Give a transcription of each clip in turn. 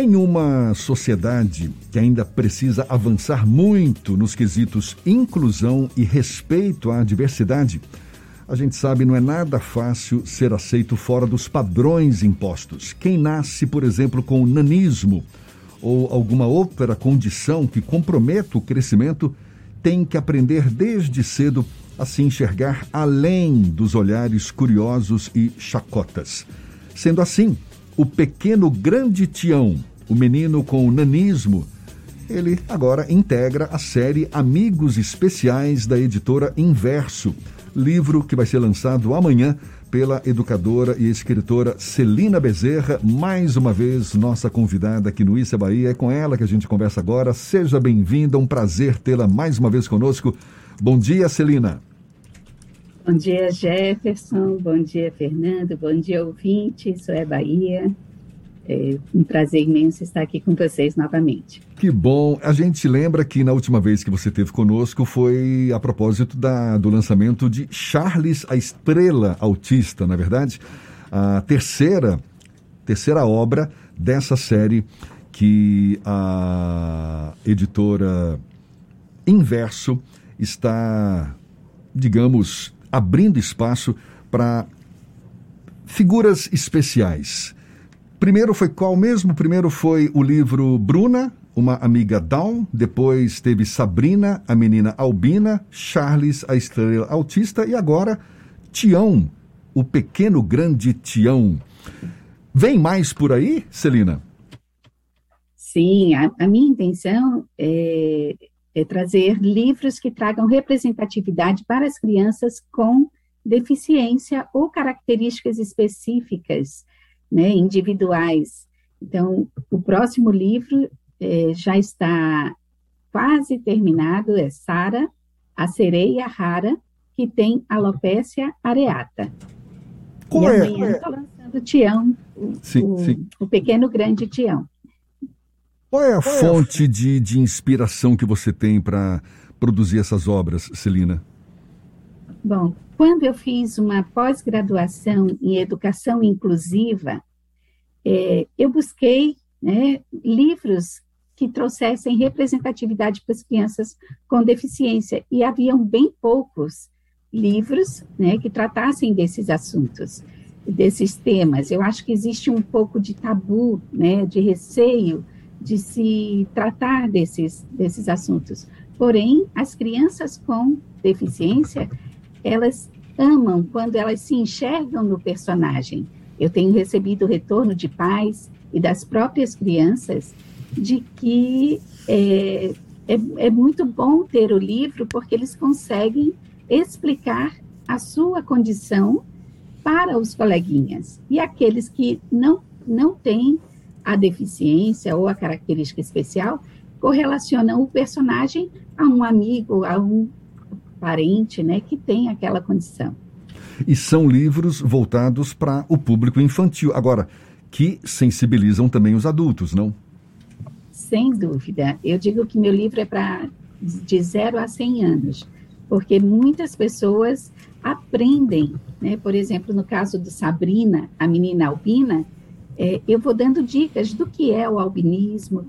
Em uma sociedade que ainda precisa avançar muito nos quesitos inclusão e respeito à diversidade, a gente sabe não é nada fácil ser aceito fora dos padrões impostos. Quem nasce, por exemplo, com nanismo ou alguma outra condição que comprometa o crescimento tem que aprender desde cedo a se enxergar além dos olhares curiosos e chacotas. Sendo assim, o pequeno grande Tião, o menino com nanismo, ele agora integra a série Amigos Especiais da editora Inverso, livro que vai ser lançado amanhã pela educadora e escritora Celina Bezerra, mais uma vez nossa convidada aqui no Issa Bahia. É com ela que a gente conversa agora. Seja bem-vinda, um prazer tê-la mais uma vez conosco. Bom dia, Celina. Bom dia, Jefferson. Bom dia, Fernando. Bom dia, ouvinte. Isso é Bahia. É um prazer imenso estar aqui com vocês novamente. Que bom. A gente lembra que na última vez que você esteve conosco foi a propósito da, do lançamento de Charles, a Estrela Autista, na é verdade? A terceira, terceira obra dessa série que a editora Inverso está, digamos, abrindo espaço para figuras especiais. Primeiro foi qual mesmo? Primeiro foi o livro Bruna, uma amiga Down, depois teve Sabrina, a menina albina, Charles, a estrela autista e agora Tião, o pequeno grande Tião. Vem mais por aí, Celina? Sim, a, a minha intenção é, é trazer livros que tragam representatividade para as crianças com deficiência ou características específicas, né, individuais. Então, o próximo livro é, já está quase terminado, é Sara, a sereia rara, que tem alopécia areata. Qual e é? amanhã estou é? lançando Tião, o, sim, o, sim. o pequeno grande Tião. Qual é a Qual fonte é a... De, de inspiração que você tem para produzir essas obras, Celina? Bom, quando eu fiz uma pós-graduação em educação inclusiva, é, eu busquei né, livros que trouxessem representatividade para as crianças com deficiência, e haviam bem poucos livros né, que tratassem desses assuntos, desses temas. Eu acho que existe um pouco de tabu, né, de receio, de se tratar desses, desses assuntos. Porém, as crianças com deficiência, elas amam quando elas se enxergam no personagem. Eu tenho recebido retorno de pais e das próprias crianças de que é, é, é muito bom ter o livro porque eles conseguem explicar a sua condição para os coleguinhas. E aqueles que não, não têm a deficiência ou a característica especial correlacionam o personagem a um amigo, a um parente, né, que tem aquela condição. E são livros voltados para o público infantil, agora que sensibilizam também os adultos, não? Sem dúvida. Eu digo que meu livro é para de 0 a 100 anos, porque muitas pessoas aprendem, né? Por exemplo, no caso do Sabrina, a menina albina, é, eu vou dando dicas do que é o albinismo,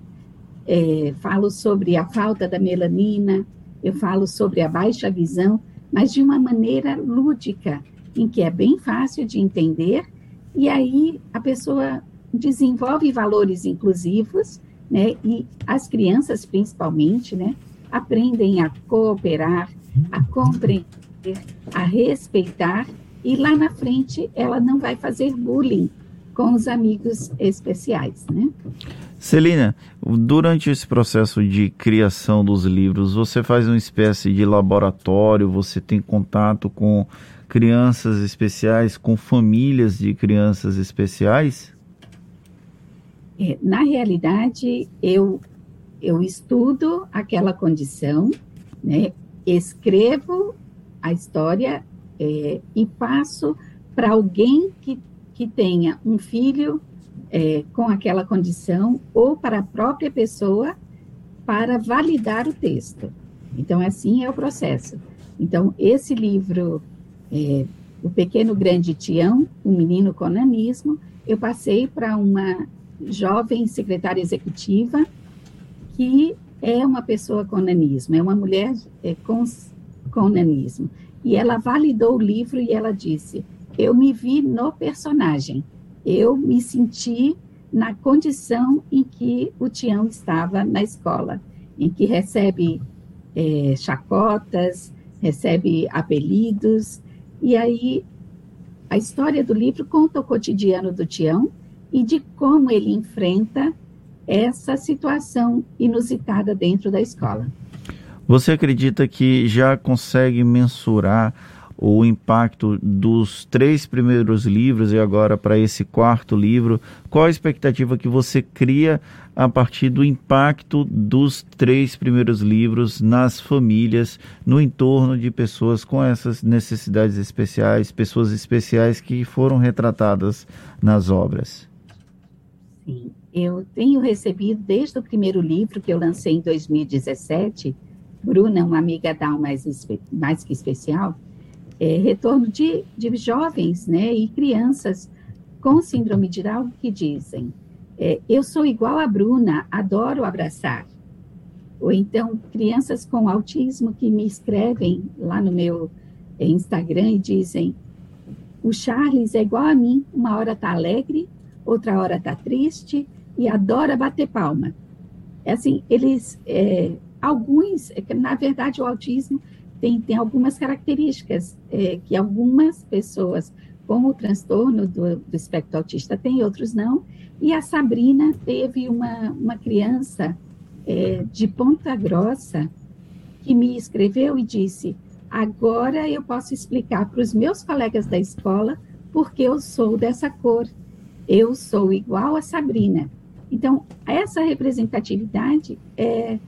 é, falo sobre a falta da melanina, eu falo sobre a baixa visão, mas de uma maneira lúdica, em que é bem fácil de entender, e aí a pessoa desenvolve valores inclusivos, né, e as crianças principalmente, né, aprendem a cooperar, a compreender, a respeitar, e lá na frente ela não vai fazer bullying, com os amigos especiais, né? Celina, durante esse processo de criação dos livros, você faz uma espécie de laboratório, você tem contato com crianças especiais, com famílias de crianças especiais? É, na realidade, eu, eu estudo aquela condição, né, escrevo a história é, e passo para alguém que que tenha um filho é, com aquela condição ou para a própria pessoa para validar o texto. Então, assim é o processo. Então, esse livro, é, O Pequeno Grande Tião, O Menino com Nanismo, eu passei para uma jovem secretária executiva que é uma pessoa com nanismo, é uma mulher é, com, com nanismo. E ela validou o livro e ela disse: Eu me vi no personagem, eu me senti na condição em que o Tião estava na escola, em que recebe é, chacotas, recebe apelidos, e aí a história do livro conta o cotidiano do Tião e de como ele enfrenta essa situação inusitada dentro da escola. Você acredita que já consegue mensurar o impacto dos três primeiros livros e agora para esse quarto livro? Qual a expectativa que você cria a partir do impacto dos três primeiros livros nas famílias, no entorno de pessoas com essas necessidades especiais, pessoas especiais que foram retratadas nas obras? Sim, eu tenho recebido desde o primeiro livro que eu lancei em 2017, Bruna, uma amiga da mais, mais que especial, é, retorno de, de jovens né, e crianças com síndrome de Down que dizem: é, Eu sou igual a Bruna, adoro abraçar. Ou então, crianças com autismo que me escrevem lá no meu é, Instagram e dizem: O Charles é igual a mim, uma hora está alegre, outra hora está triste e adora bater palma. É assim, eles, é, alguns, é na verdade, o autismo tem, tem algumas características é, que algumas pessoas com o transtorno do, do espectro autista têm, outros não. E a Sabrina teve uma, uma criança é, de Ponta Grossa que me escreveu e disse: Agora eu posso explicar para os meus colegas da escola porque eu sou dessa cor. Eu sou igual a Sabrina. Então, essa representatividade é,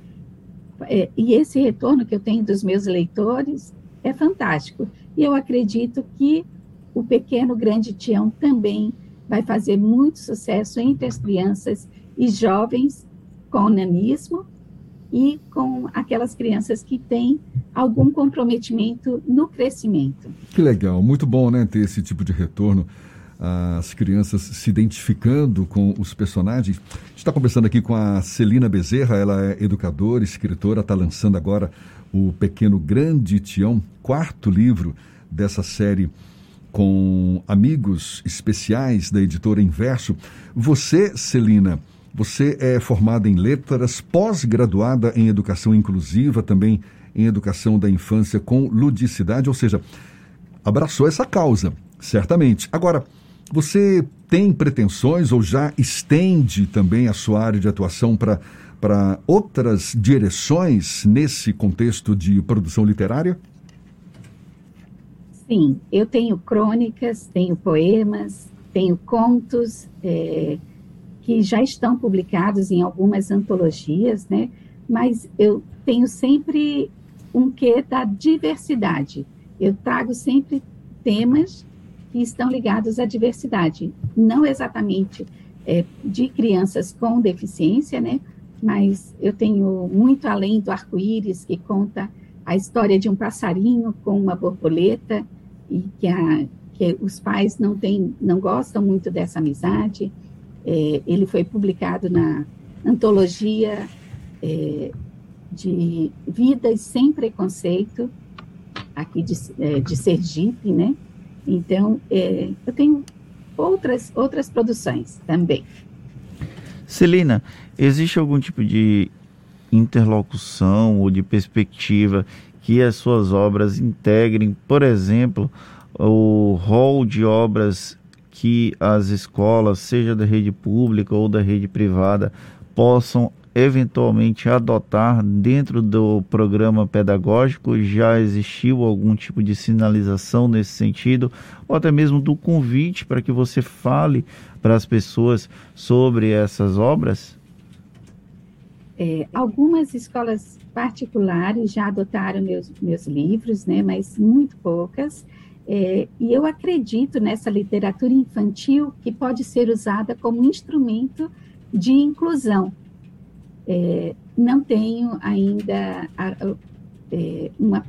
é, e esse retorno que eu tenho dos meus leitores é fantástico. E eu acredito que o Pequeno Grande Tião também vai fazer muito sucesso entre as crianças e jovens com nanismo e com aquelas crianças que têm algum comprometimento no crescimento. Que legal, muito bom, né, ter esse tipo de retorno as crianças se identificando com os personagens. A gente está conversando aqui com a Celina Bezerra, ela é educadora, escritora, está lançando agora o Pequeno Grande Tião, quarto livro dessa série com amigos especiais da editora Inverso. Você, Celina, você é formada em letras, pós-graduada em educação inclusiva, também em educação da infância com ludicidade, ou seja, abraçou essa causa, certamente. Agora, você tem pretensões ou já estende também a sua área de atuação para outras direções nesse contexto de produção literária? Sim, eu tenho crônicas, tenho poemas, tenho contos é, que já estão publicados em algumas antologias, né? Mas eu tenho sempre um quê da diversidade. Eu trago sempre temas que estão ligados à diversidade, não exatamente é, de crianças com deficiência, né? Mas eu tenho muito além do arco-íris que conta a história de um passarinho com uma borboleta e que, a, que os pais não têm, não gostam muito dessa amizade. É, ele foi publicado na antologia é, de Vidas sem Preconceito aqui de, é, de Sergipe, né? Então, é, eu tenho outras, outras produções também. Celina, existe algum tipo de interlocução ou de perspectiva que as suas obras integrem, por exemplo, o rol de obras que as escolas, seja da rede pública ou da rede privada, possam eventualmente adotar dentro do programa pedagógico? Já existiu algum tipo de sinalização nesse sentido? Ou até mesmo do convite para que você fale para as pessoas sobre essas obras? É, algumas escolas particulares já adotaram meus, meus livros, né, mas muito poucas. É, e eu acredito nessa literatura infantil que pode ser usada como instrumento de inclusão, é, não tenho ainda a, é, uma,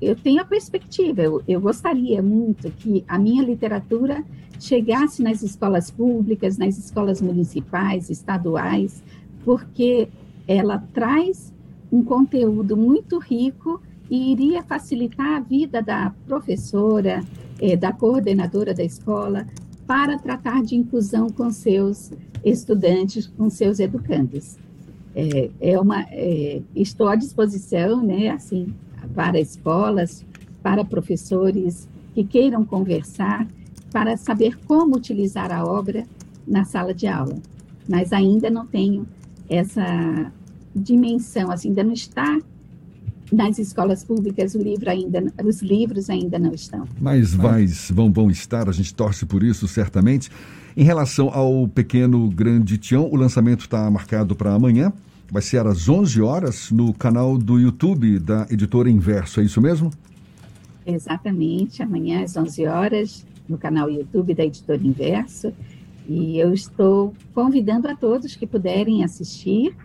eu tenho a perspectiva, eu, eu gostaria muito que a minha literatura chegasse nas escolas públicas, nas escolas municipais, estaduais, porque ela traz um conteúdo muito rico e iria facilitar a vida da professora, é, da coordenadora da escola, para tratar de inclusão com seus estudantes, com seus educandos. É, é uma, é, estou à disposição, né, assim, para escolas, para professores que queiram conversar, para saber como utilizar a obra na sala de aula. Mas ainda não tenho essa dimensão, assim, ainda não está nas escolas públicas livro ainda, os livros ainda não estão. Mas vai, vão, vão estar, a gente torce por isso, certamente. Em relação ao Pequeno Grande Tião, o lançamento está marcado para amanhã. Vai ser às 11 horas no canal do YouTube da editora Inverso, é isso mesmo? Exatamente, amanhã às 11 horas no canal YouTube da editora Inverso. E eu estou convidando a todos que puderem assistir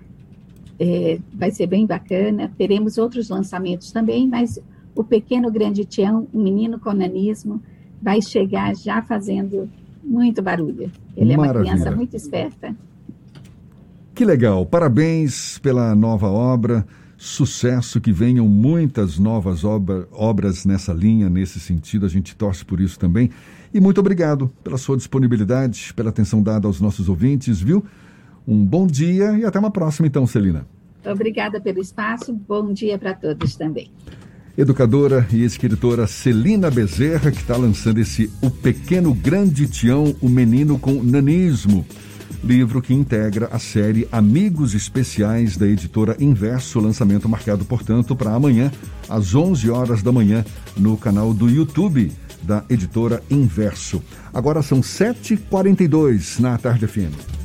é, vai ser bem bacana. Teremos outros lançamentos também, mas o Pequeno Grande Tião, o menino com nanismo, vai chegar já fazendo muito barulho. Ele Maravilha. é uma criança muito esperta. Que legal! Parabéns pela nova obra. Sucesso, que venham muitas novas obra, obras nessa linha, nesse sentido. A gente torce por isso também. E muito obrigado pela sua disponibilidade, pela atenção dada aos nossos ouvintes, viu? Um bom dia e até uma próxima, então, Celina. Obrigada pelo espaço. Bom dia para todos também. Educadora e escritora Celina Bezerra, que está lançando esse O Pequeno Grande Tião, o Menino com Nanismo. Livro que integra a série Amigos Especiais da editora Inverso, lançamento marcado, portanto, para amanhã, às 11 horas da manhã, no canal do YouTube da editora Inverso. Agora são 7h42 na Tarde FM.